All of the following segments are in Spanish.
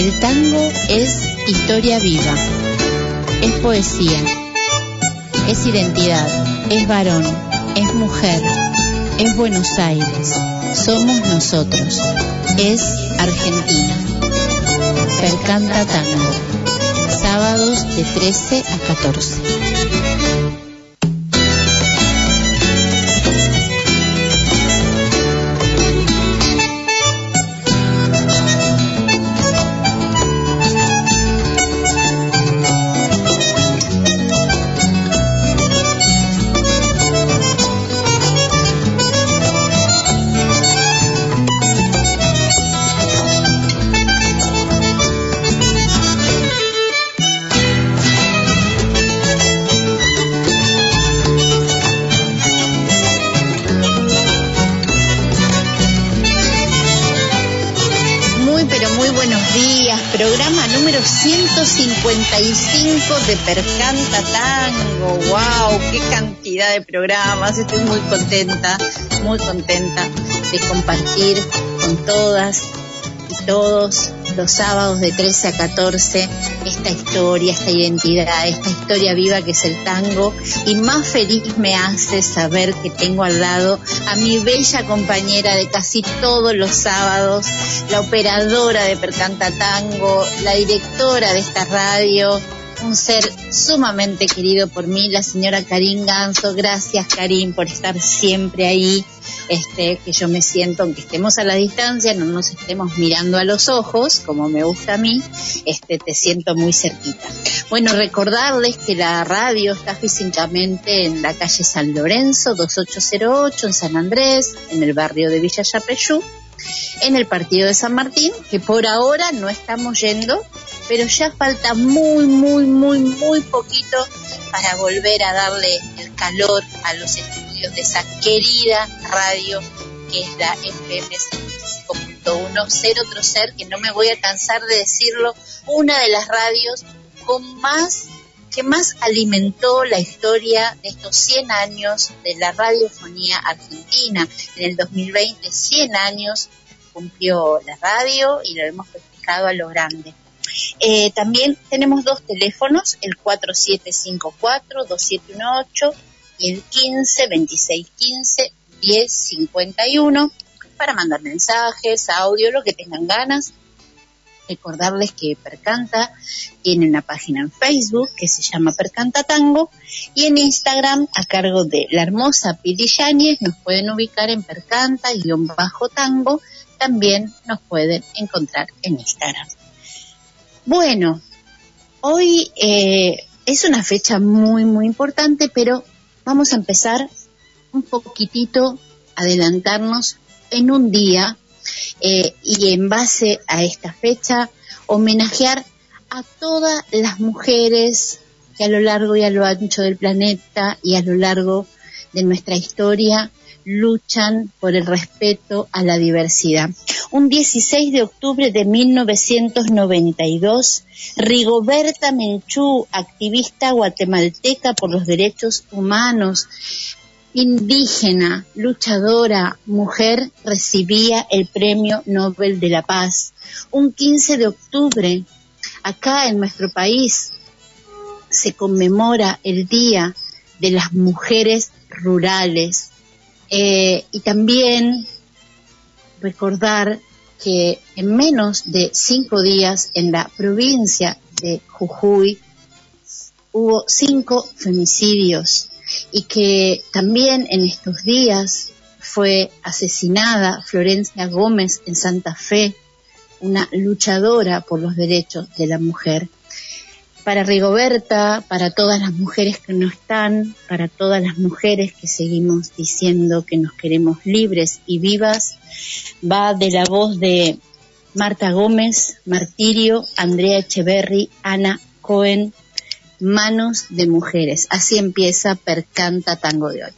El tango es historia viva, es poesía, es identidad, es varón, es mujer, es Buenos Aires, somos nosotros, es Argentina. Percanta Tango, sábados de 13 a 14. 155 de Percanta Tango. ¡Wow! ¡Qué cantidad de programas! Estoy muy contenta, muy contenta de compartir con todas y todos los sábados de 13 a 14 esta historia, esta identidad, esta historia viva que es el tango y más feliz me hace saber que tengo al lado a mi bella compañera de casi todos los sábados, la operadora de Percanta Tango, la directora de esta radio, un ser sumamente querido por mí, la señora Karin Ganso. Gracias, Karin, por estar siempre ahí. Este, que yo me siento, aunque estemos a la distancia, no nos estemos mirando a los ojos, como me gusta a mí, este, te siento muy cerquita. Bueno, recordarles que la radio está físicamente en la calle San Lorenzo, 2808, en San Andrés, en el barrio de Villa Yapeyú, en el partido de San Martín, que por ahora no estamos yendo, pero ya falta muy, muy, muy, muy poquito para volver a darle el calor a los estudios de esa querida radio que es la FM 5.1, ser otro ser, que no me voy a cansar de decirlo, una de las radios con más que más alimentó la historia de estos 100 años de la radiofonía argentina. En el 2020, 100 años cumplió la radio y lo hemos festejado a lo grande. Eh, también tenemos dos teléfonos, el 4754-2718 y el 15 2615 1051 para mandar mensajes, audio, lo que tengan ganas. Recordarles que Percanta tiene una página en Facebook que se llama Percanta Tango y en Instagram a cargo de la hermosa Pili Yáñez nos pueden ubicar en Percanta-Tango. También nos pueden encontrar en Instagram. Bueno, hoy eh, es una fecha muy, muy importante, pero vamos a empezar un poquitito, adelantarnos en un día eh, y en base a esta fecha homenajear a todas las mujeres que a lo largo y a lo ancho del planeta y a lo largo de nuestra historia luchan por el respeto a la diversidad. Un 16 de octubre de 1992, Rigoberta Menchú, activista guatemalteca por los derechos humanos, indígena, luchadora, mujer, recibía el Premio Nobel de la Paz. Un 15 de octubre, acá en nuestro país, se conmemora el Día de las Mujeres Rurales. Eh, y también recordar que en menos de cinco días en la provincia de Jujuy hubo cinco femicidios y que también en estos días fue asesinada Florencia Gómez en Santa Fe, una luchadora por los derechos de la mujer. Para Rigoberta, para todas las mujeres que no están, para todas las mujeres que seguimos diciendo que nos queremos libres y vivas, va de la voz de Marta Gómez, Martirio, Andrea Echeverry, Ana Cohen, Manos de Mujeres. Así empieza Percanta Tango de hoy.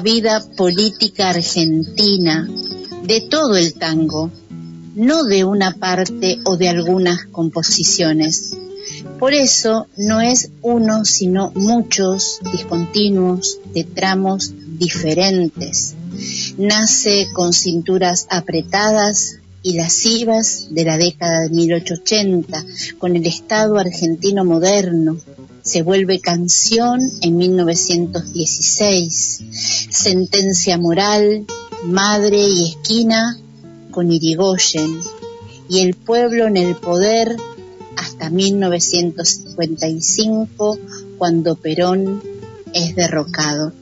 Vida política argentina, de todo el tango, no de una parte o de algunas composiciones. Por eso no es uno, sino muchos discontinuos de tramos diferentes. Nace con cinturas apretadas y lascivas de la década de 1880, con el Estado argentino moderno. Se vuelve canción en 1916. Sentencia moral, madre y esquina con Irigoyen. Y el pueblo en el poder hasta 1955, cuando Perón es derrocado.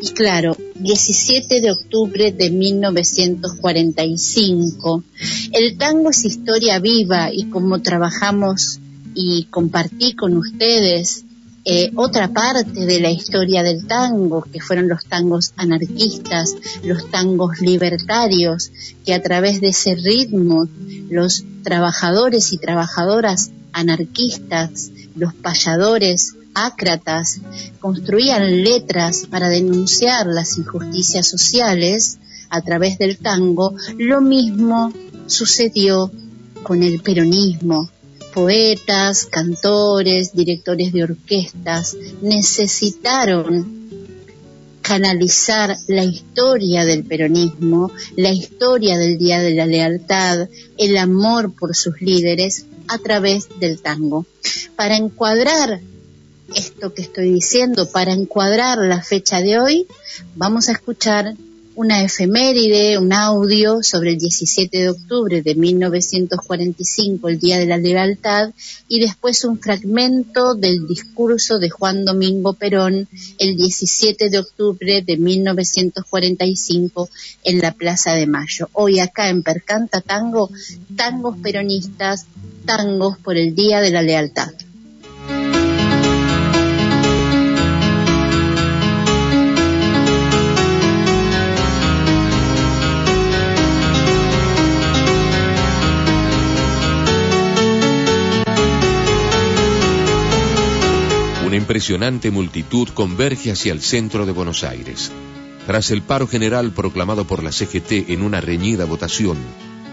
Y claro, 17 de octubre de 1945, el tango es historia viva y como trabajamos y compartí con ustedes eh, otra parte de la historia del tango, que fueron los tangos anarquistas, los tangos libertarios, que a través de ese ritmo los trabajadores y trabajadoras anarquistas, los payadores, ácratas, construían letras para denunciar las injusticias sociales a través del tango, lo mismo sucedió con el peronismo. Poetas, cantores, directores de orquestas necesitaron canalizar la historia del peronismo, la historia del Día de la Lealtad, el amor por sus líderes a través del tango. Para encuadrar esto que estoy diciendo, para encuadrar la fecha de hoy, vamos a escuchar una efeméride, un audio sobre el 17 de octubre de 1945, el Día de la Lealtad, y después un fragmento del discurso de Juan Domingo Perón el 17 de octubre de 1945 en la Plaza de Mayo. Hoy acá en Percanta Tango, tangos peronistas, tangos por el Día de la Lealtad. Impresionante multitud converge hacia el centro de Buenos Aires. Tras el paro general proclamado por la CGT en una reñida votación,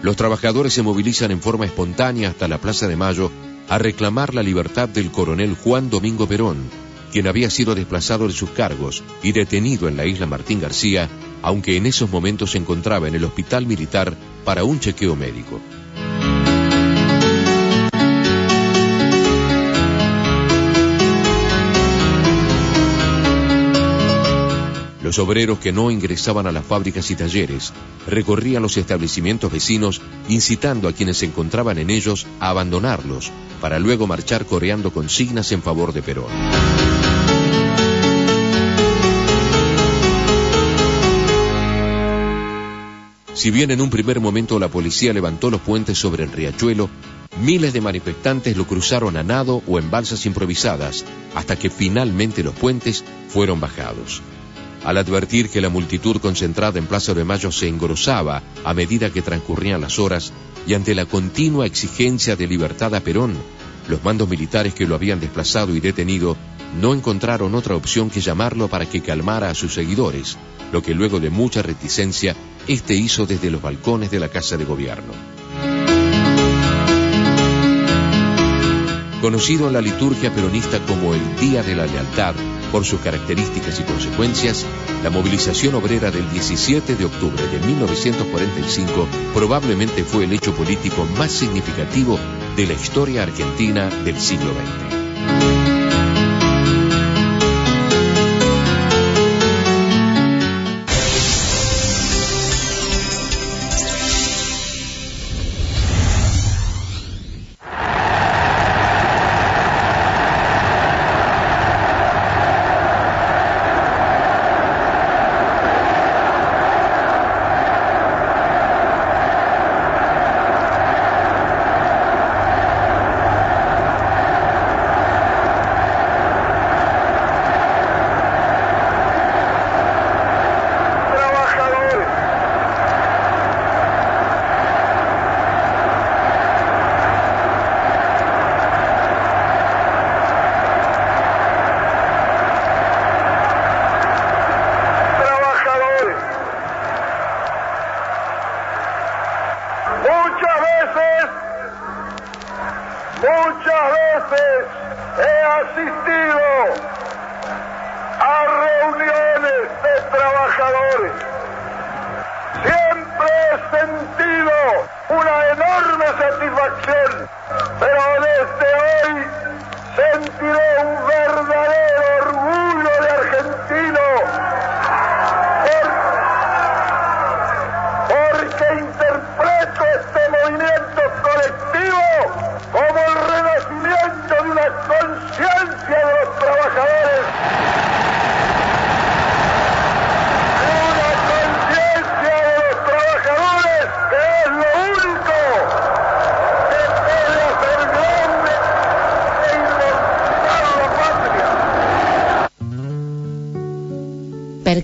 los trabajadores se movilizan en forma espontánea hasta la Plaza de Mayo a reclamar la libertad del coronel Juan Domingo Perón, quien había sido desplazado de sus cargos y detenido en la isla Martín García, aunque en esos momentos se encontraba en el hospital militar para un chequeo médico. Los obreros que no ingresaban a las fábricas y talleres recorrían los establecimientos vecinos incitando a quienes se encontraban en ellos a abandonarlos para luego marchar coreando consignas en favor de Perón. Si bien en un primer momento la policía levantó los puentes sobre el riachuelo, miles de manifestantes lo cruzaron a nado o en balsas improvisadas, hasta que finalmente los puentes fueron bajados. Al advertir que la multitud concentrada en Plaza de Mayo se engrosaba a medida que transcurrían las horas y ante la continua exigencia de libertad a Perón, los mandos militares que lo habían desplazado y detenido no encontraron otra opción que llamarlo para que calmara a sus seguidores, lo que luego de mucha reticencia, este hizo desde los balcones de la Casa de Gobierno. Conocido en la liturgia peronista como el Día de la Lealtad, por sus características y consecuencias, la movilización obrera del 17 de octubre de 1945 probablemente fue el hecho político más significativo de la historia argentina del siglo XX.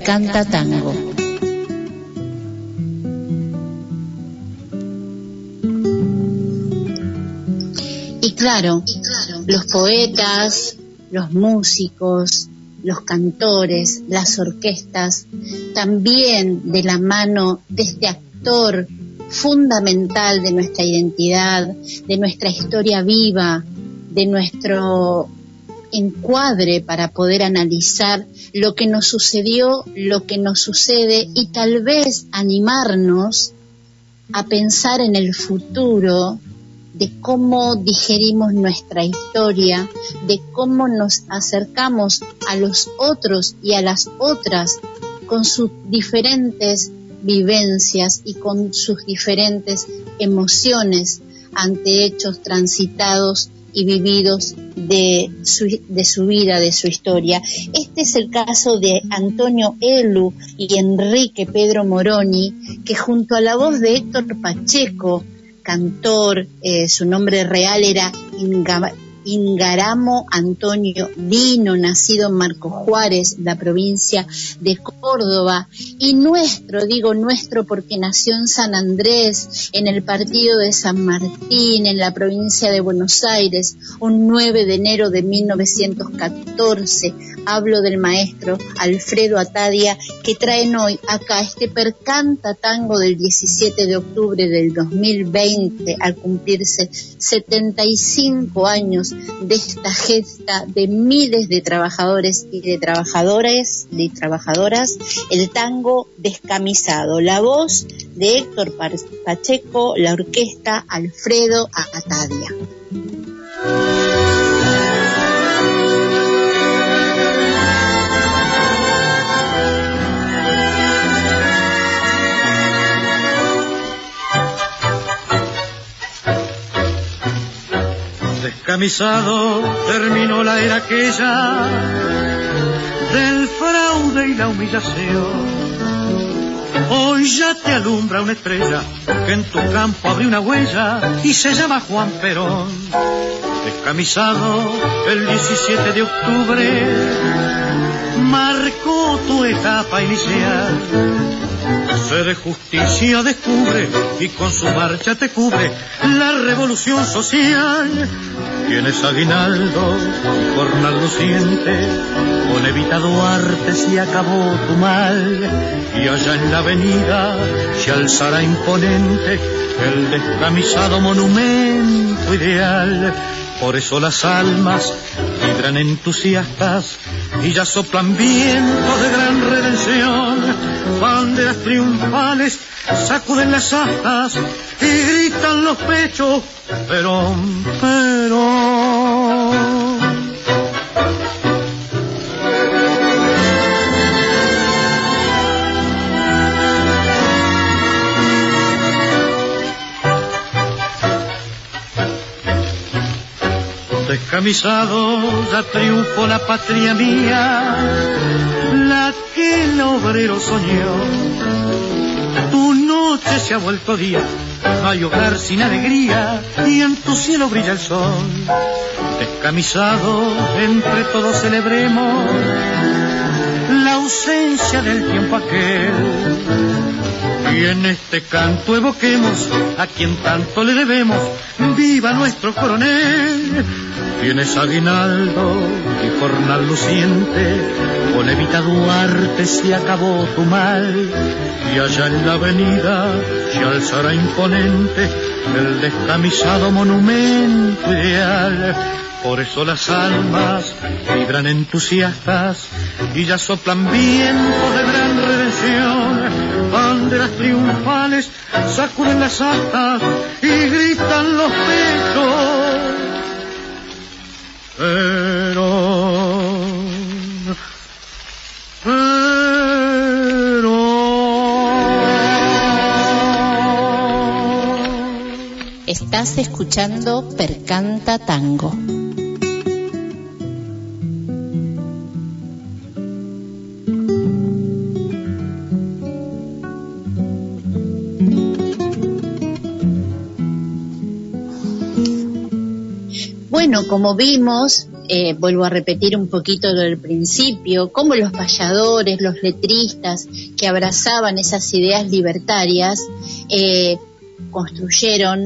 Canta tango. Y claro, los poetas, los músicos, los cantores, las orquestas, también de la mano de este actor fundamental de nuestra identidad, de nuestra historia viva, de nuestro encuadre para poder analizar lo que nos sucedió, lo que nos sucede y tal vez animarnos a pensar en el futuro de cómo digerimos nuestra historia, de cómo nos acercamos a los otros y a las otras con sus diferentes vivencias y con sus diferentes emociones ante hechos transitados y vividos de su, de su vida, de su historia. Este es el caso de Antonio Elu y Enrique Pedro Moroni, que junto a la voz de Héctor Pacheco, cantor, eh, su nombre real era Ingaramo Antonio Dino, nacido en Marco Juárez, la provincia de Córdoba, y nuestro, digo nuestro porque nació en San Andrés, en el partido de San Martín, en la provincia de Buenos Aires, un 9 de enero de 1914. Hablo del maestro Alfredo Atadia, que traen hoy acá este percanta tango del 17 de octubre del 2020, al cumplirse 75 años de esta gesta de miles de trabajadores y de trabajadores, de trabajadoras, el tango descamisado. La voz de Héctor Pacheco, la orquesta Alfredo Atadia. Descamisado terminó la era aquella del fraude y la humillación. Hoy ya te alumbra una estrella que en tu campo abre una huella y se llama Juan Perón. Descamisado el 17 de octubre marcó tu etapa inicial se de justicia descubre y con su marcha te cubre la revolución social. Tienes aguinaldo, jornal luciente, con Evita Duarte se acabó tu mal. Y allá en la avenida se alzará imponente el descamisado monumento ideal. Por eso las almas vibran entusiastas y ya soplan vientos de gran redención. Banderas triunfales sacuden las astas y gritan los pechos, pero, pero. Descamisado ya triunfó la patria mía, la que el obrero soñó. Tu noche se ha vuelto día, no hay hogar sin alegría y en tu cielo brilla el sol. Descamisado, entre todos celebremos la ausencia del tiempo aquel. Y en este canto evoquemos a quien tanto le debemos. Viva nuestro coronel Tienes aguinaldo y jornal luciente, con Evita Duarte se acabó tu mal, y allá en la avenida se alzará imponente el descamisado monumento ideal. Por eso las almas vibran entusiastas y ya soplan vientos de gran redención. Banderas triunfales sacuden las astas y gritan los pechos Estás escuchando Percanta Tango. Bueno, como vimos, eh, vuelvo a repetir un poquito del principio, como los payadores, los letristas que abrazaban esas ideas libertarias, eh, construyeron,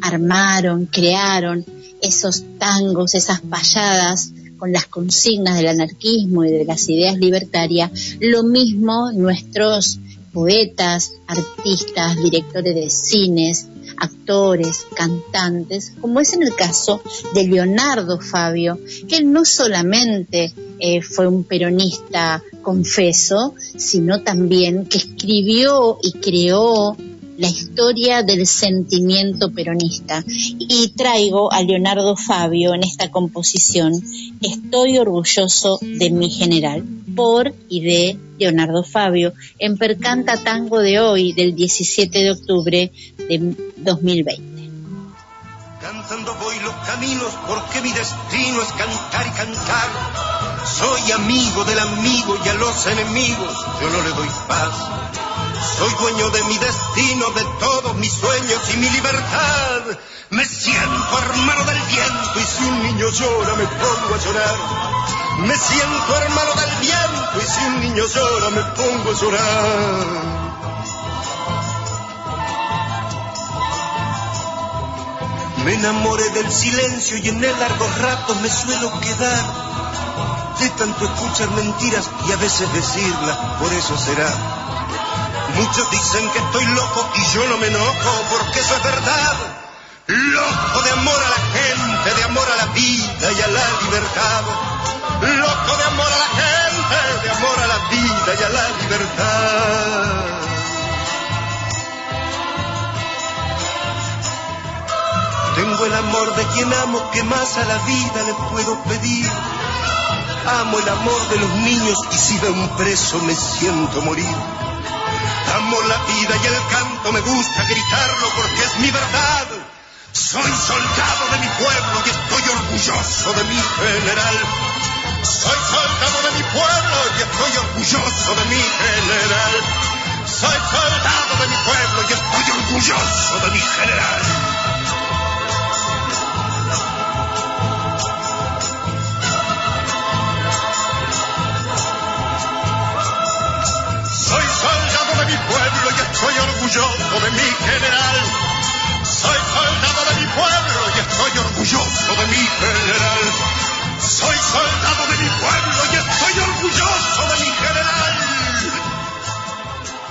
armaron, crearon esos tangos, esas payadas con las consignas del anarquismo y de las ideas libertarias, lo mismo nuestros poetas, artistas, directores de cines, actores, cantantes, como es en el caso de Leonardo Fabio, que no solamente eh, fue un peronista confeso, sino también que escribió y creó la historia del sentimiento peronista. Y traigo a Leonardo Fabio en esta composición, Estoy orgulloso de mi general, por y de Leonardo Fabio, en Percanta Tango de hoy, del 17 de octubre de 2020. Cantando voy los caminos porque mi destino es cantar y cantar. Soy amigo del amigo y a los enemigos yo no le doy paz. Soy dueño de mi destino, de todos mis sueños y mi libertad. Me siento hermano del viento y si un niño llora me pongo a llorar. Me siento hermano del viento y si un niño llora me pongo a llorar. Me enamoré del silencio y en el largo rato me suelo quedar. De tanto escuchar mentiras y a veces decirlas, por eso será Muchos dicen que estoy loco y yo no me enojo porque eso es verdad. Loco de amor a la gente, de amor a la vida y a la libertad. Loco de amor a la gente, de amor a la vida y a la libertad. Tengo el amor de quien amo, que más a la vida le puedo pedir. Amo el amor de los niños y si veo un preso me siento morir. Amo la vida y el canto, me gusta gritarlo porque es mi verdad. Soy soldado de mi pueblo y estoy orgulloso de mi general. Soy soldado de mi pueblo y estoy orgulloso de mi general. Soy soldado de mi pueblo y estoy orgulloso de mi general. Mi pueblo y estoy orgulloso de mi general. Soy soldado de mi pueblo y estoy orgulloso de mi general. Soy soldado de mi pueblo y estoy orgulloso de mi general.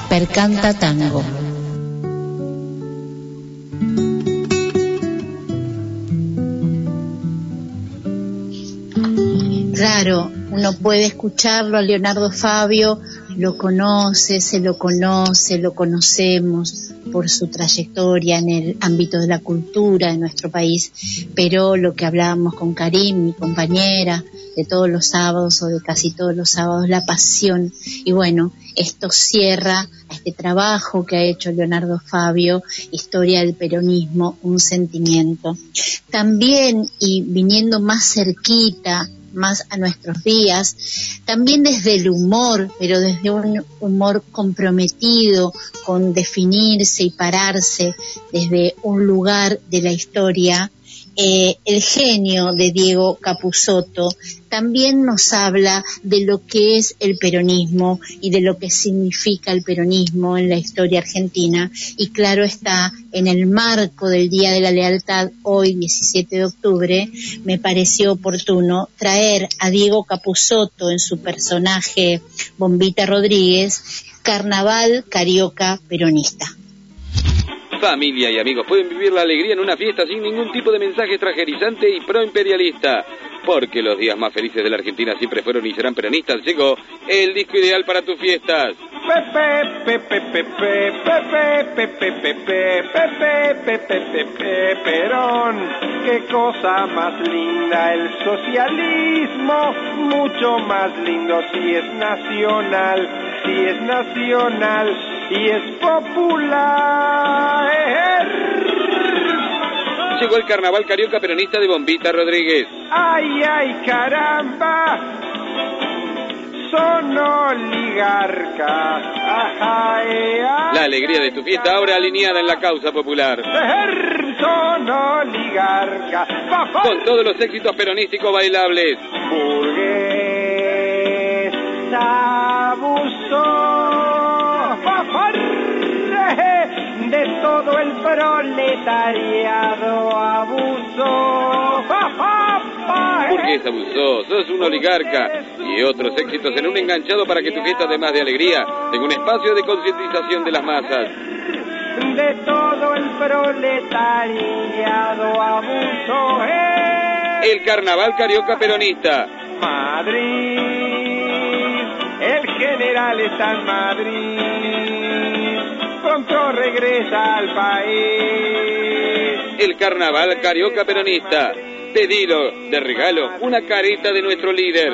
Percanta Tango. Claro, uno puede escucharlo a Leonardo Fabio lo conoce, se lo conoce, lo conocemos por su trayectoria en el ámbito de la cultura de nuestro país, pero lo que hablábamos con Karim, mi compañera, de todos los sábados o de casi todos los sábados, la pasión. Y bueno, esto cierra este trabajo que ha hecho Leonardo Fabio, Historia del Peronismo, un sentimiento. También, y viniendo más cerquita más a nuestros días, también desde el humor, pero desde un humor comprometido con definirse y pararse desde un lugar de la historia eh, el genio de Diego Capusotto también nos habla de lo que es el peronismo y de lo que significa el peronismo en la historia argentina y claro está en el marco del Día de la Lealtad hoy 17 de octubre me pareció oportuno traer a Diego Capusotto en su personaje Bombita Rodríguez Carnaval Carioca Peronista. Familia y amigos pueden vivir la alegría en una fiesta sin ningún tipo de mensaje extranjerizante y proimperialista. Porque los días más felices de la Argentina siempre fueron y serán peronistas. Llegó el disco ideal para tus fiestas. Perón. Qué cosa más linda el socialismo, mucho más lindo si es nacional, si es nacional y es popular. Llegó el carnaval carioca peronista de Bombita Rodríguez. Ay, ay, caramba. Son oligarcas. La alegría de tu fiesta ahora alineada en la causa popular. Son oligarcas. Con todos los éxitos peronísticos bailables. Burgués de todo el proletariado abuso. Burgués abusó, sos un oligarca y otros éxitos en un enganchado para que tu fiesta, además de alegría, tenga un espacio de concientización de las masas. De todo el proletariado abuso es El carnaval carioca peronista. Madrid. General está en Madrid. Pronto regresa al país. El carnaval carioca peronista. Pedilo de regalo una careta de nuestro líder.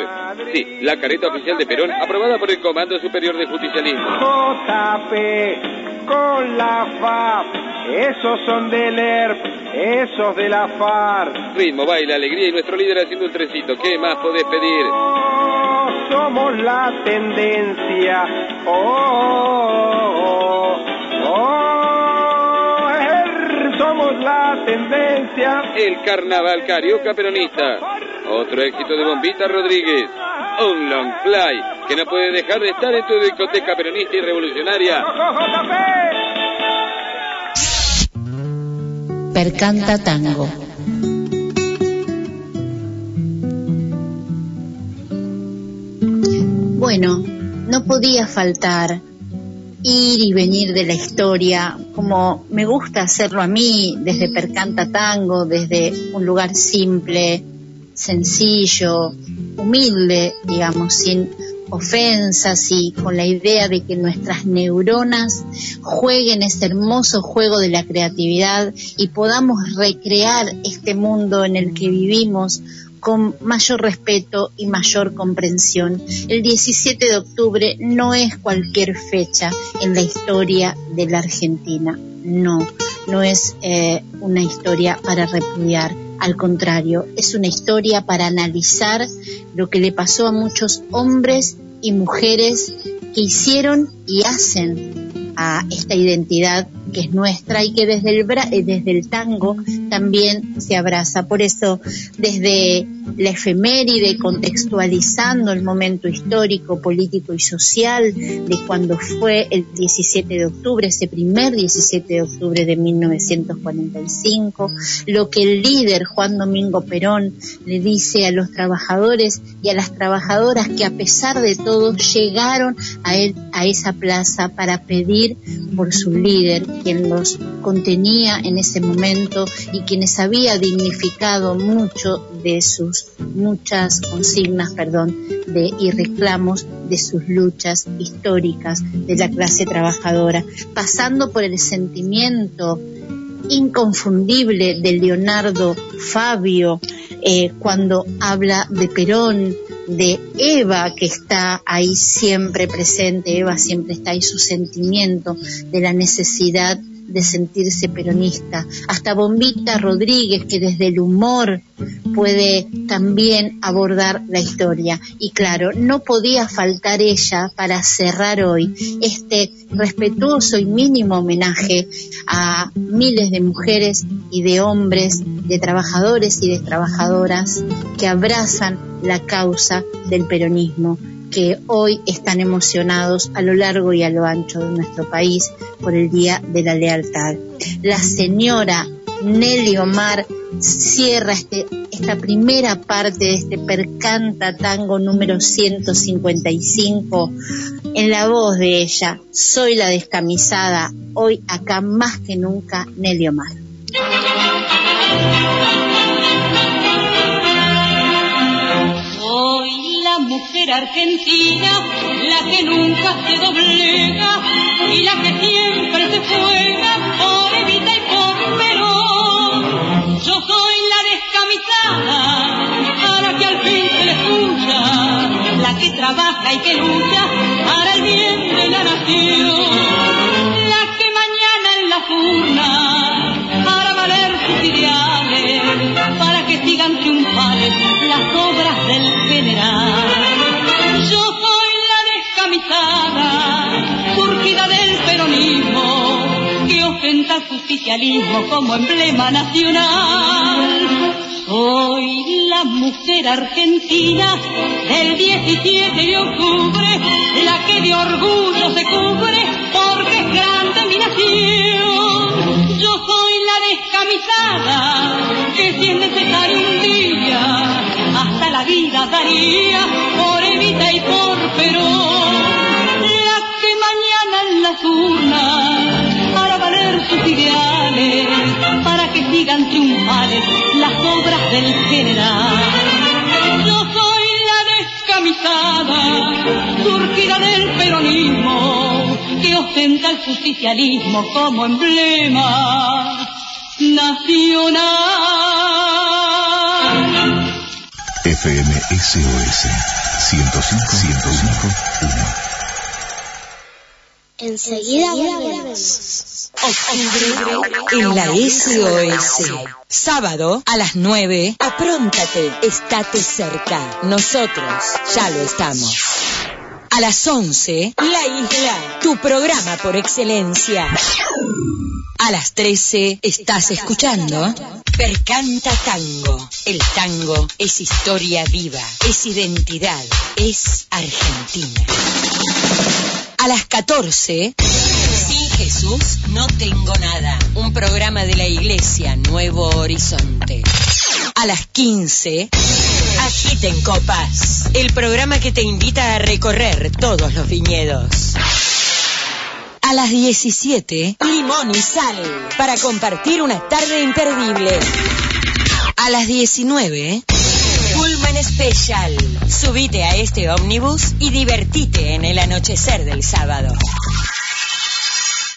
Sí, la careta oficial de Perón aprobada por el Comando Superior de Justicialismo. JP con la FAP. Esos son del ERP, esos de la FARC. Ritmo, baile, alegría y nuestro líder haciendo un trencito. ¿Qué más podés pedir? Oh, somos la tendencia. Oh, oh, oh, er, somos la tendencia. El carnaval carioca peronista. Otro éxito de Bombita Rodríguez. Un long fly que no puede dejar de estar en tu discoteca peronista y revolucionaria. Percanta Tango. Bueno, no podía faltar ir y venir de la historia, como me gusta hacerlo a mí, desde Percanta Tango, desde un lugar simple, sencillo, humilde, digamos, sin ofensas y con la idea de que nuestras neuronas jueguen ese hermoso juego de la creatividad y podamos recrear este mundo en el que vivimos con mayor respeto y mayor comprensión. El 17 de octubre no es cualquier fecha en la historia de la Argentina, no, no es eh, una historia para repudiar, al contrario, es una historia para analizar lo que le pasó a muchos hombres y mujeres que hicieron y hacen a esta identidad que es nuestra y que desde el, bra- eh, desde el tango también se abraza. Por eso, desde la efeméride, contextualizando el momento histórico, político y social de cuando fue el 17 de octubre, ese primer 17 de octubre de 1945, lo que el líder Juan Domingo Perón le dice a los trabajadores y a las trabajadoras que a pesar de todo llegaron a él, a esa plaza para pedir por su líder, quien los contenía en ese momento y quienes había dignificado mucho de muchas consignas, perdón, de y reclamos de sus luchas históricas de la clase trabajadora, pasando por el sentimiento inconfundible de Leonardo Fabio eh, cuando habla de Perón, de Eva que está ahí siempre presente, Eva siempre está ahí su sentimiento de la necesidad de sentirse peronista, hasta Bombita Rodríguez que desde el humor puede también abordar la historia. Y claro, no podía faltar ella para cerrar hoy este respetuoso y mínimo homenaje a miles de mujeres y de hombres, de trabajadores y de trabajadoras que abrazan la causa del peronismo que hoy están emocionados a lo largo y a lo ancho de nuestro país por el Día de la Lealtad. La señora Nelly Omar cierra este, esta primera parte de este Percanta Tango número 155 en la voz de ella, Soy la descamisada, hoy acá más que nunca Nelly Omar. Mujer argentina, la que nunca se doblega y la que siempre se juega por Evita y por Perón. Yo soy la descamisada, a que al fin se le escucha, la que trabaja y que lucha para el bien de la nación. La que mañana en la urna como emblema nacional. Soy la mujer argentina del 17 de octubre, la que de orgullo se cubre porque es grande mi nación. Yo soy la descamisada que si es necesario un día la daría por Evita y por Perón. La que mañana en las urnas sus ideales para que sigan triunfales las obras del general. Yo soy la descamisada, surgida del peronismo, que ostenta el justicialismo como emblema nacional. FM SOS 105 105 Enseguida volvemos. En la SOS. Sábado a las 9. Apróntate, estate cerca. Nosotros ya lo estamos. A las 11, La Isla, tu programa por excelencia. A las 13, estás escuchando Percanta Tango. El tango es historia viva, es identidad, es Argentina. A las 14, Sin Jesús no tengo nada. Un programa de la iglesia Nuevo Horizonte. A las 15, Agiten Copas. El programa que te invita a recorrer todos los viñedos. A las 17, Limón y Sal. Para compartir una tarde imperdible. A las 19, Pullman Special. Subite a este ómnibus y divertite en el anochecer del sábado.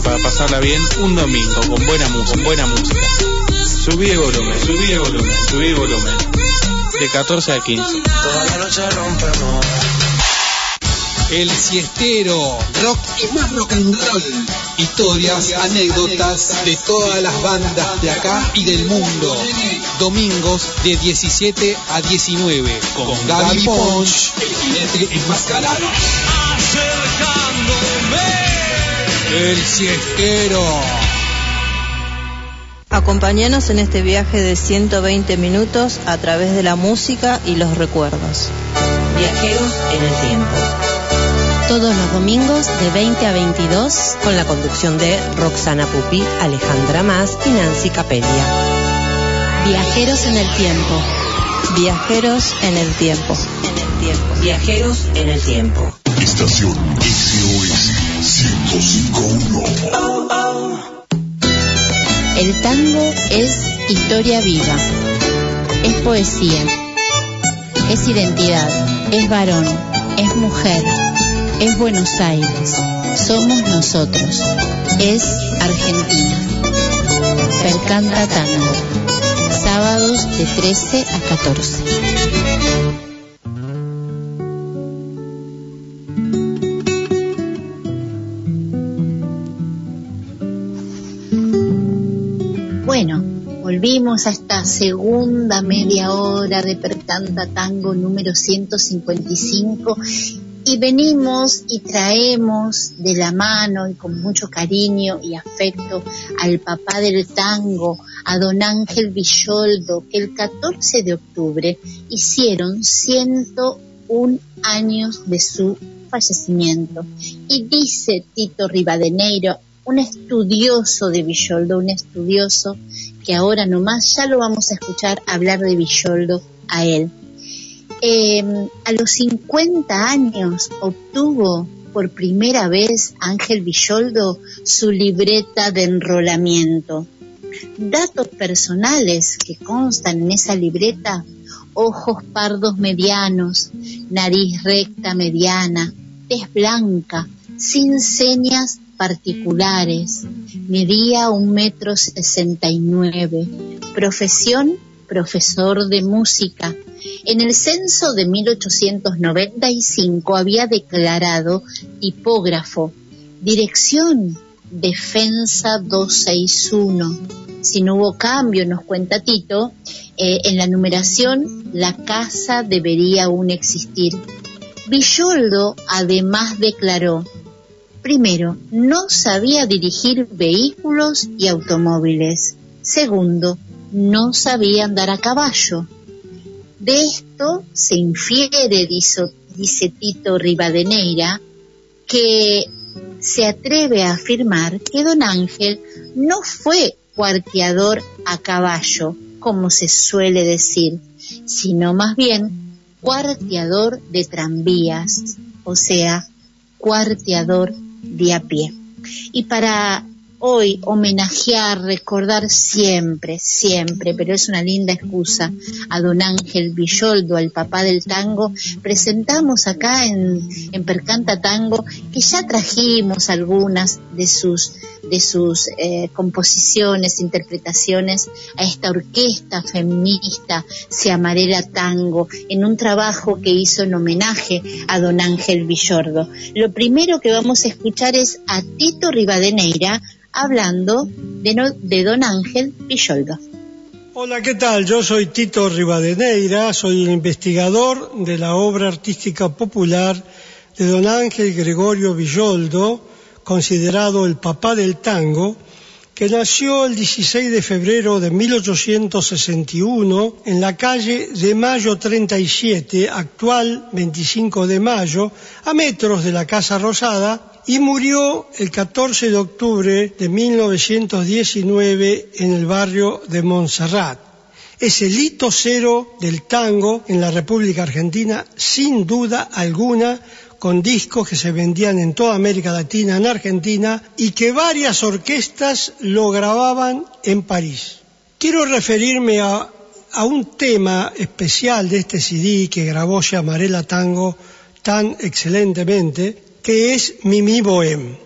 Programa para pasarla bien un domingo con buena música, con buena música. Subí el volumen, subí el volumen, subí el volumen. De 14 a 15. Toda la noche rompemos. El siestero, rock y más rock and roll. Historias, anécdotas de todas las bandas de acá y del mundo. Domingos de 17 a 19 con Gaby Ponch, el jinete enmascarado. El siestero. Acompáñanos en este viaje de 120 minutos a través de la música y los recuerdos. Viajeros en el tiempo. Todos los domingos de 20 a 22 con la conducción de Roxana Pupi, Alejandra Más y Nancy Capelia. Viajeros en el tiempo. Viajeros en el tiempo. En el tiempo. Viajeros en el tiempo. Estación SOS 1051. El tango es historia viva, es poesía, es identidad, es varón, es mujer, es Buenos Aires, somos nosotros, es Argentina. Percanta Tango, sábados de 13 a 14. Volvimos a esta segunda media hora de Percanta Tango número 155 y venimos y traemos de la mano y con mucho cariño y afecto al papá del tango, a don Ángel Villoldo, que el 14 de octubre hicieron 101 años de su fallecimiento. Y dice Tito Rivadeneiro, un estudioso de Villoldo, un estudioso que ahora nomás ya lo vamos a escuchar hablar de Villoldo a él. Eh, a los 50 años obtuvo por primera vez Ángel Villoldo su libreta de enrolamiento. Datos personales que constan en esa libreta, ojos pardos medianos, nariz recta mediana, tez blanca, sin señas particulares, medía un metro sesenta y nueve, profesión profesor de música. En el censo de 1895 había declarado tipógrafo, dirección Defensa 261. Si no hubo cambio, nos cuenta Tito, eh, en la numeración la casa debería aún existir. Villoldo además declaró, primero, no sabía dirigir vehículos y automóviles. Segundo, no sabía andar a caballo. De esto se infiere, dice Tito Rivadeneira, que se atreve a afirmar que don Ángel no fue cuarteador a caballo, como se suele decir, sino más bien cuarteador de tranvías, o sea, cuarteador de a pie. Y para hoy homenajear, recordar siempre, siempre, pero es una linda excusa a don Ángel Villoldo, al papá del tango, presentamos acá en, en Percanta Tango que ya trajimos algunas de sus de sus eh, composiciones, interpretaciones a esta orquesta feminista, Se Amarela Tango, en un trabajo que hizo en homenaje a don Ángel Villordo. Lo primero que vamos a escuchar es a Tito Rivadeneira hablando de, don Ángel Villoldo. Hola, ¿qué tal? Yo soy Tito Rivadeneira, soy el investigador de la obra artística popular de don Ángel Gregorio Villoldo, considerado el papá del tango, que nació el 16 de febrero de 1861 en la calle de Mayo 37, actual 25 de Mayo, a metros de la Casa Rosada, y murió el 14 de octubre de 1919 en el barrio de Montserrat. Es el hito cero del tango en la República Argentina, sin duda alguna, con discos que se vendían en toda América Latina, en Argentina, y que varias orquestas lo grababan en París. Quiero referirme a, un tema especial de este CD que grabó Llamarela Tango tan excelentemente, que es Mimi Bohème.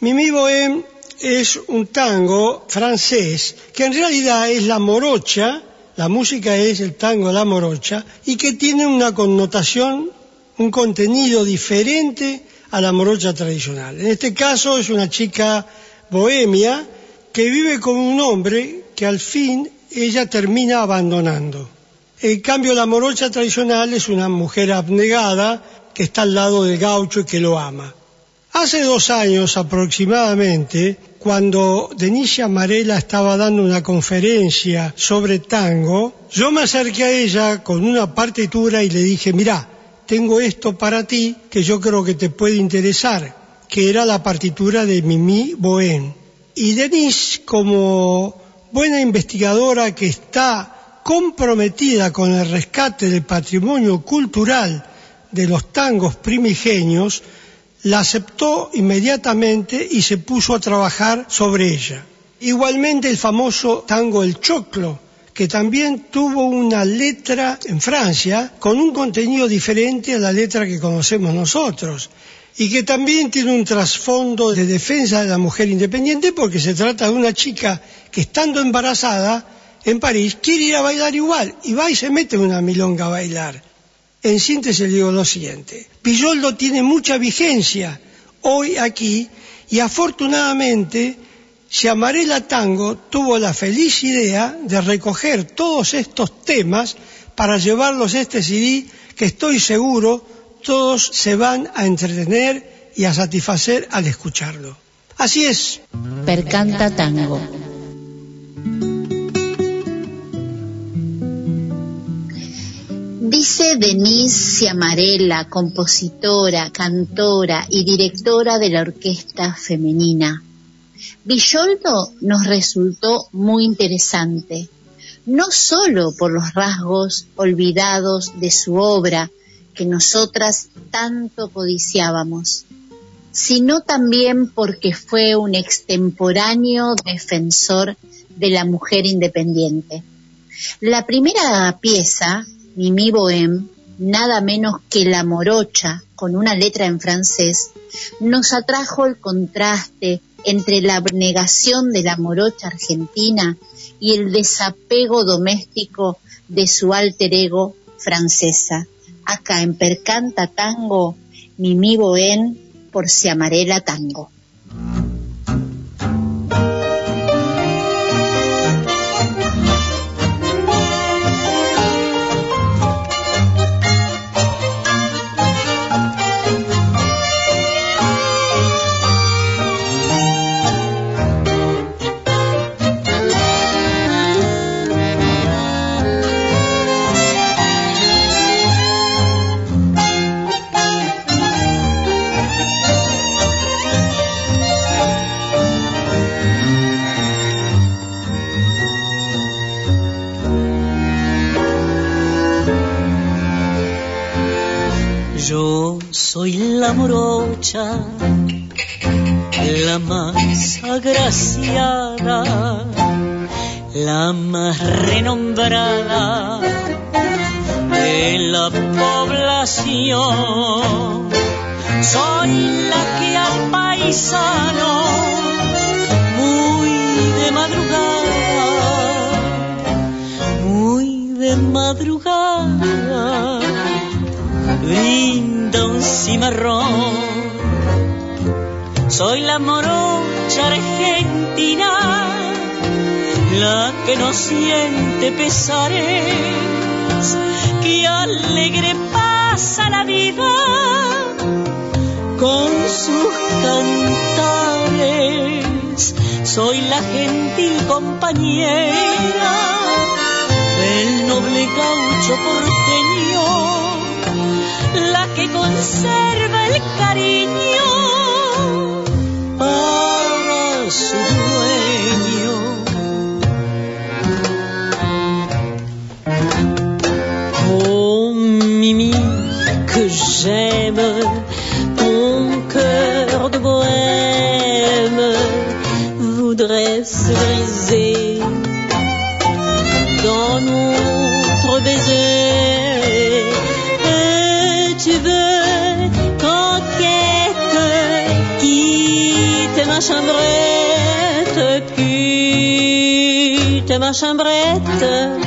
Mimi Bohème es un tango francés que en realidad es la morocha, la música es el tango la morocha, y que tiene una connotación un contenido diferente a la morocha tradicional. En este caso es una chica bohemia que vive con un hombre que al fin ella termina abandonando. En cambio, la morocha tradicional es una mujer abnegada que está al lado del gaucho y que lo ama. Hace dos años aproximadamente, cuando Denise Amarela estaba dando una conferencia sobre tango, yo me acerqué a ella con una partitura y le dije, mira, tengo esto para ti que yo creo que te puede interesar, que era la partitura de Mimi Bohen. Y Denise, como buena investigadora que está comprometida con el rescate del patrimonio cultural de los tangos primigenios, la aceptó inmediatamente y se puso a trabajar sobre ella. Igualmente el famoso tango El Choclo, que también tuvo una letra en Francia con un contenido diferente a la letra que conocemos nosotros y que también tiene un trasfondo de defensa de la mujer independiente porque se trata de una chica que estando embarazada en París quiere ir a bailar igual y va y se mete una milonga a bailar. En síntesis digo lo siguiente, Pilloldo tiene mucha vigencia hoy aquí y afortunadamente Amarela Tango tuvo la feliz idea de recoger todos estos temas para llevarlos a este CD que estoy seguro todos se van a entretener y a satisfacer al escucharlo. Así es. Percanta Tango. Dice Denise Ciamarela, compositora, cantora y directora de la Orquesta Femenina. Villoldo nos resultó muy interesante, no sólo por los rasgos olvidados de su obra que nosotras tanto codiciábamos, sino también porque fue un extemporáneo defensor de la mujer independiente. La primera pieza, Mimi Bohème, nada menos que La Morocha, con una letra en francés, nos atrajo el contraste entre la abnegación de la morocha argentina y el desapego doméstico de su alter ego francesa. Acá en Percanta Tango, Mimi Boén por Si Amarela Tango. La más agraciada, la más renombrada de la población. Soy la que al paisano, muy de madrugada, muy de madrugada, brinda un cimarrón. Soy la morocha argentina, la que no siente pesares, que alegre pasa la vida con sus cantares. Soy la gentil compañera del noble gaucho porteño, la que conserva el cariño su. Oh Mimi, que j'aime ton cœur de bohème voudrait se briser dans notre baiser. Et tu veux, coquette, quitte ma chambrette, quitte ma chambrette,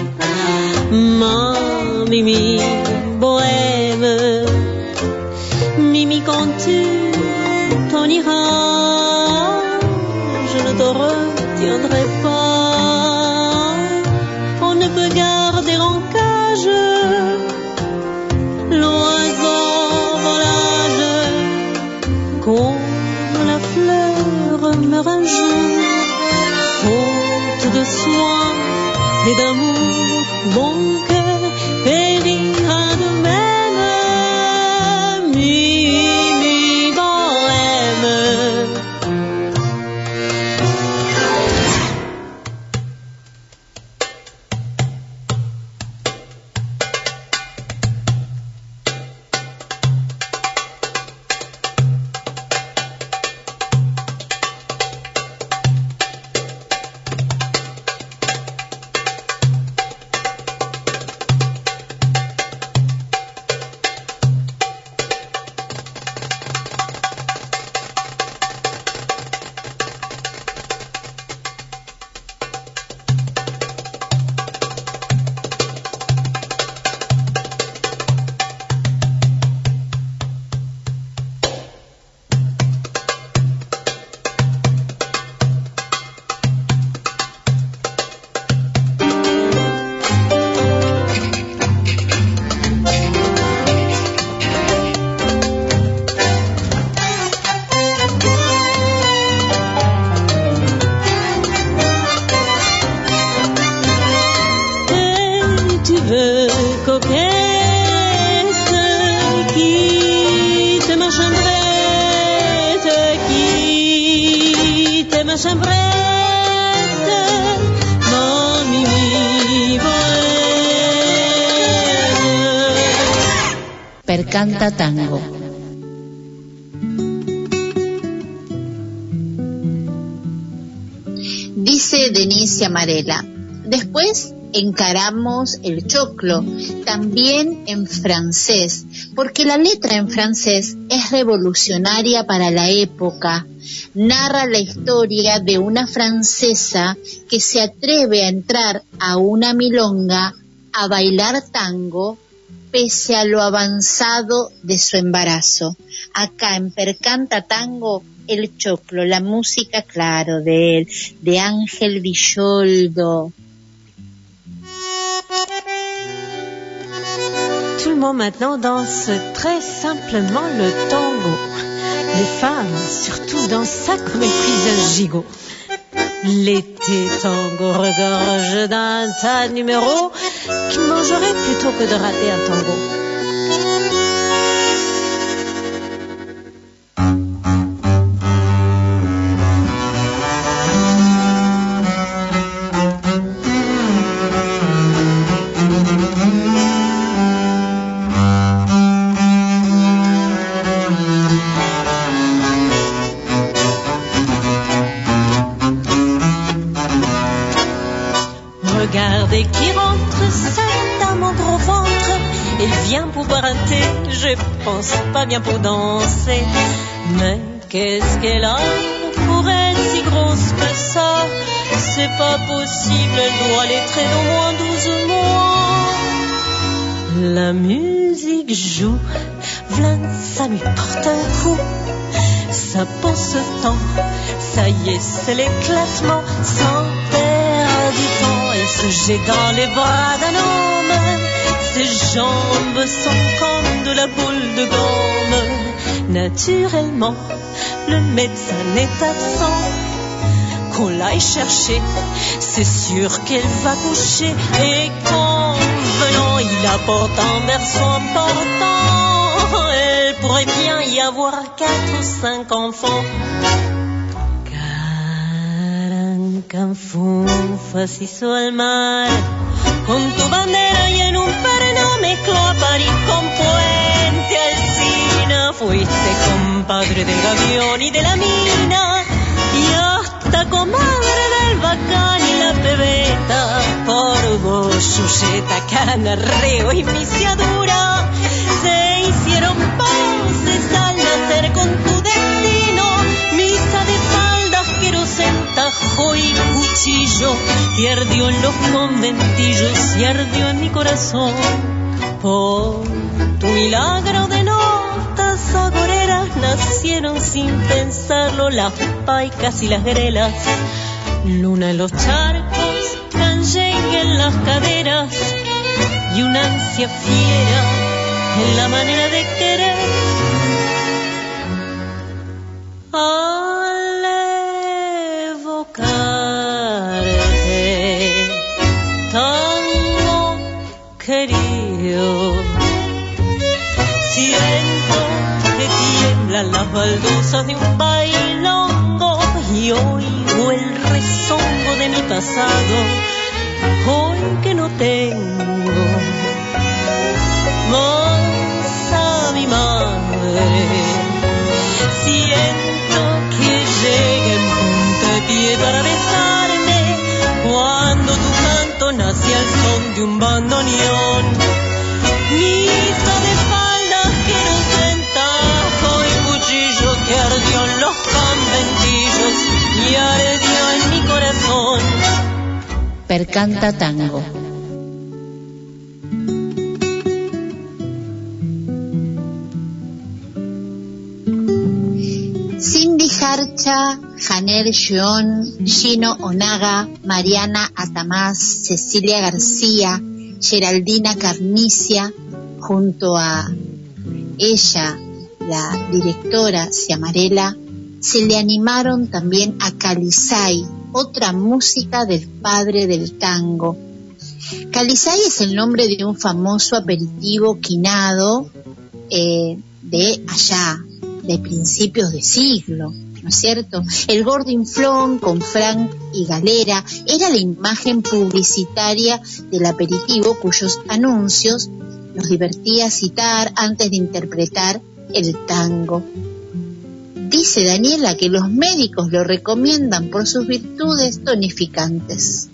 Amarela. Después encaramos el choclo, también en francés, porque la letra en francés es revolucionaria para la época. Narra la historia de una francesa que se atreve a entrar a una milonga a bailar tango pese a lo avanzado de su embarazo. Acá en Percanta Tango, el choclo, la música, claro, de él, de. Tout le monde maintenant danse très simplement le tango. Les femmes, surtout, dansent ça comme elles prisent un gigot. L'été tango regorge d'un tas de numéros qui mangerait plutôt que de rater un tango. Pas bien pour danser. Mais qu'est-ce qu'elle a pour être si grosse que ça? C'est pas possible, elle doit l'être d'au moins 12 mois. La musique joue, Vlad, ça lui porte un coup. Ça pense temps, ça y est, c'est l'éclatement. Sans perdre du temps, elle se jette dans les bras d'un homme. Ses jambes sont comme de la boule de gomme. Naturellement, le médecin est absent. Qu'on l'aille chercher, c'est sûr qu'elle va coucher. Et qu'en venant, il apporte un berceau important. Elle pourrait bien y avoir quatre ou cinq enfants. Carancanfunfa se hizo al mar con tu Fuiste compadre del gavión y de la mina y hasta comadre del bacán y la pebeta. Por vos, Yuyeta, canarreo y misiadura se hicieron paces al nacer con tu destino. Misa de faldas, tajo y cuchillo ardió en los conventillos y ardió en mi corazón por tu milagro sin pensarlo las paicas y las grelas. Luna en los charcos canyengue en las caderas y una ansia fiera en la manera de querer. al baldosas de un bailongo y oigo el rezongo de mi pasado hoy que no tengo más a mi madre siento que llegue en punta de pie para besarme cuando tu canto nace al son de un bandoneón. Misa de Percanta Tango. Cindy Harcha, Janel Jeon, Gino Onaga, Mariana Atamás, Cecilia García, Geraldina Carnicia, junto a ella, la directora Ciamarela, se le animaron también a Calizay, otra música del padre del tango. Calizay es el nombre de un famoso aperitivo quinado eh, de allá, de principios de siglo, ¿no es cierto? El gordinflón con Frank y Galera era la imagen publicitaria del aperitivo cuyos anuncios nos divertía citar antes de interpretar el tango. Dice Daniela que los médicos lo recomiendan por sus virtudes tonificantes.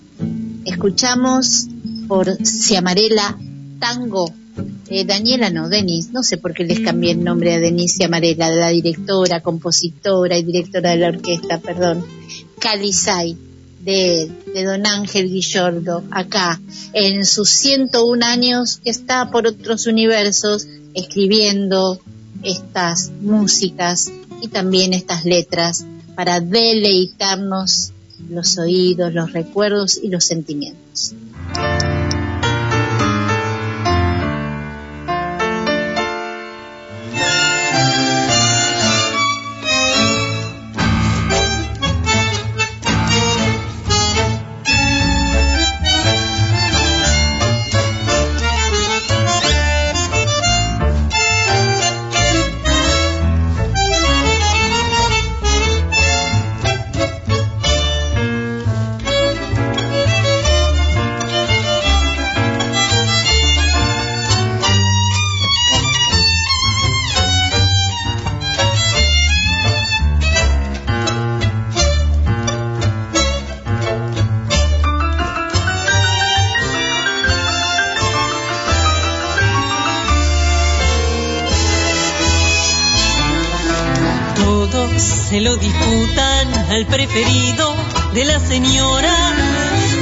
Escuchamos por Ciamarela Tango. Eh, Daniela no, Denis, no sé por qué les cambié el nombre a Denise Ciamarela, la directora, compositora y directora de la orquesta, perdón. Calizay, de, de Don Ángel Guillordo, acá, en sus 101 años, que está por otros universos, escribiendo estas músicas y también estas letras para deleitarnos los oídos, los recuerdos y los sentimientos. Preferido de la señora.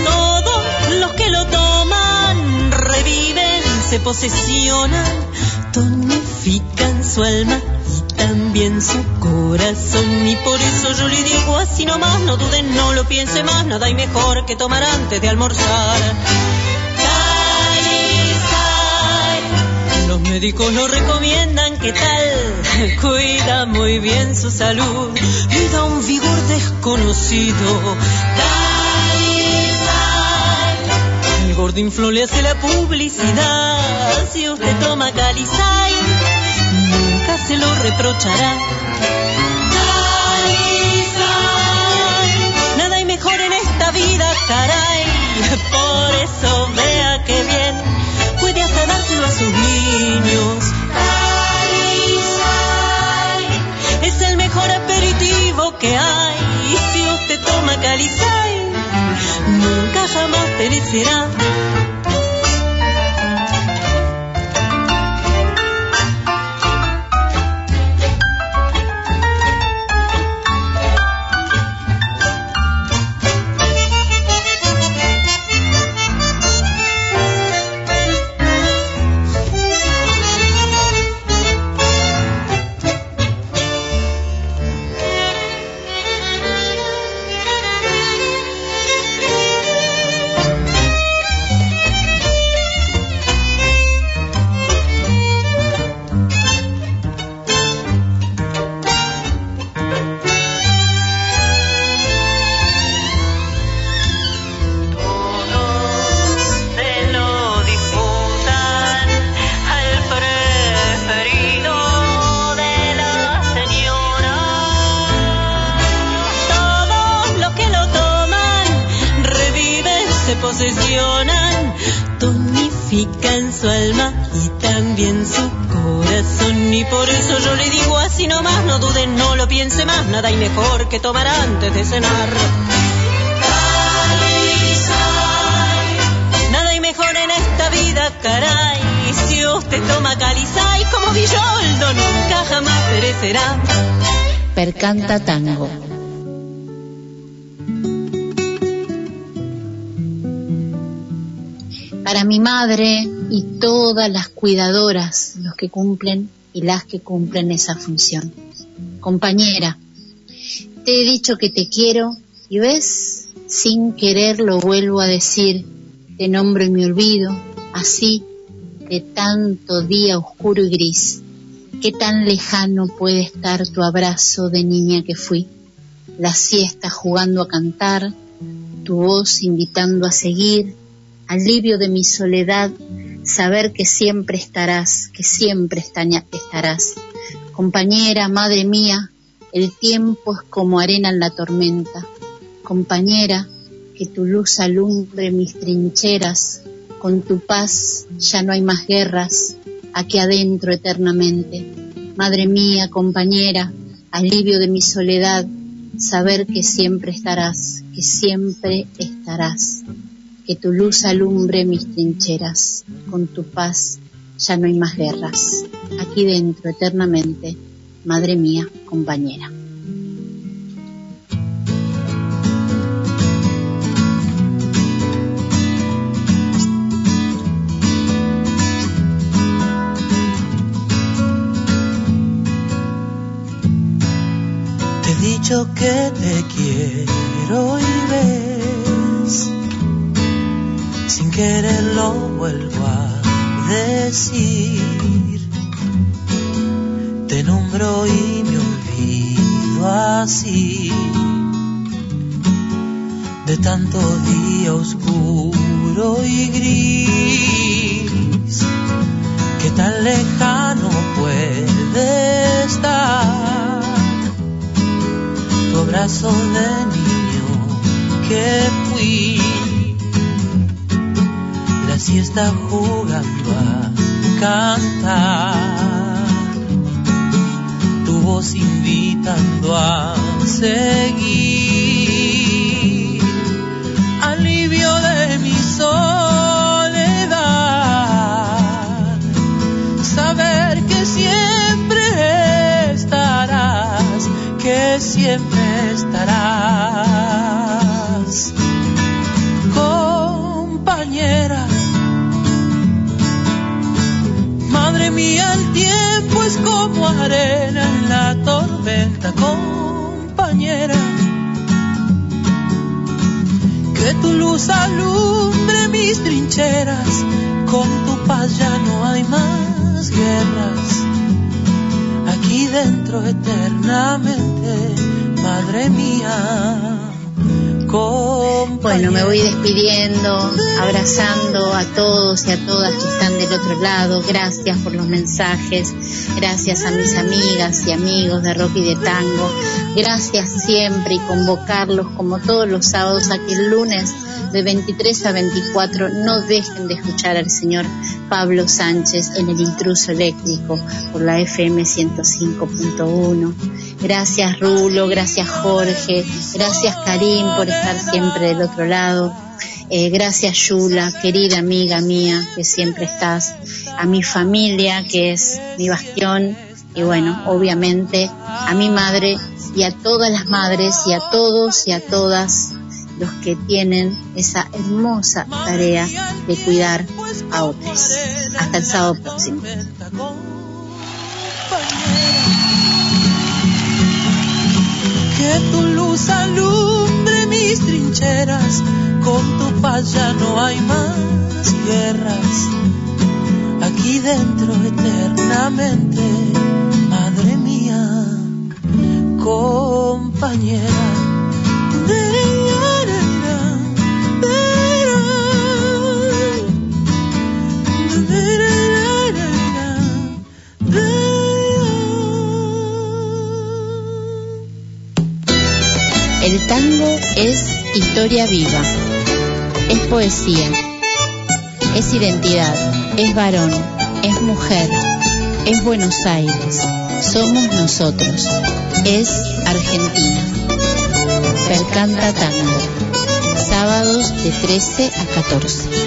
Todos los que lo toman reviven, se posesionan, tonifican su alma y también su corazón. Y por eso yo le digo así nomás, no duden, no lo piense más, nada hay mejor que tomar antes de almorzar. Médicos lo recomiendan, ¿qué tal? Cuida muy bien su salud y da un vigor desconocido. El gordinflo le hace la publicidad. Si usted toma Calizay, nunca se lo reprochará. Calizay, nada hay mejor en esta vida, caray. Por eso vea que bien puede hasta dárselo a sus niños. Calizay, es el mejor aperitivo que hay. Y si usted toma Calizay, nunca jamás perecerá. Tonifican su alma y también su corazón. Y por eso yo le digo así nomás, no duden, no lo piense más, nada hay mejor que tomar antes de cenar. Nada hay mejor en esta vida, caray. Si usted toma Calizay como Villoldo, nunca jamás perecerá. Percanta Tango. Para mi madre y todas las cuidadoras, los que cumplen y las que cumplen esa función. Compañera, te he dicho que te quiero y ves, sin querer lo vuelvo a decir, te nombro y me olvido, así, de tanto día oscuro y gris. Qué tan lejano puede estar tu abrazo de niña que fui, la siesta jugando a cantar, tu voz invitando a seguir, alivio de mi soledad, saber que siempre estarás, que siempre estarás. Compañera, madre mía, el tiempo es como arena en la tormenta. Compañera, que tu luz alumbre mis trincheras, con tu paz ya no hay más guerras, aquí adentro eternamente. Madre mía, compañera, alivio de mi soledad, saber que siempre estarás, que siempre estarás. Que tu luz alumbre mis trincheras, con tu paz ya no hay más guerras, aquí dentro eternamente. Madre mía, compañera. Te he dicho que te quiero y ves, querer lo vuelvo a decir. Te nombro y me olvido así de tanto día oscuro y gris que tan lejano puede estar tu abrazo de niño que fui siesta jugando a cantar. Tu voz invitando a seguir. Alivio de mi soledad. Saber que siempre estarás que siempre estarás. Como arena en la tormenta, compañera. Que tu luz alumbre mis trincheras, con tu paz ya no hay más guerras aquí dentro eternamente, madre mía. Bueno, me voy despidiendo, abrazando a todos y a todas que están del otro lado. Gracias por los mensajes, gracias a mis amigas y amigos de rock y de tango. Gracias siempre y convocarlos como todos los sábados a que el lunes de 23 a 24 no dejen de escuchar al señor Pablo Sánchez en el intruso eléctrico por la FM 105.1. Gracias Rulo, gracias Jorge, gracias Karim por estar siempre del otro lado. Eh, gracias Yula, querida amiga mía, que siempre estás. A mi familia, que es mi bastión. Y bueno, obviamente a mi madre y a todas las madres y a todos y a todas los que tienen esa hermosa tarea de cuidar a otros. Hasta el sábado próximo. Que tu luz alumbre mis trincheras, con tu paz ya no hay más guerras. Aquí dentro eternamente, madre mía, compañera. Tango es historia viva, es poesía, es identidad, es varón, es mujer, es Buenos Aires, somos nosotros, es Argentina. Percanta Tango, sábados de 13 a 14.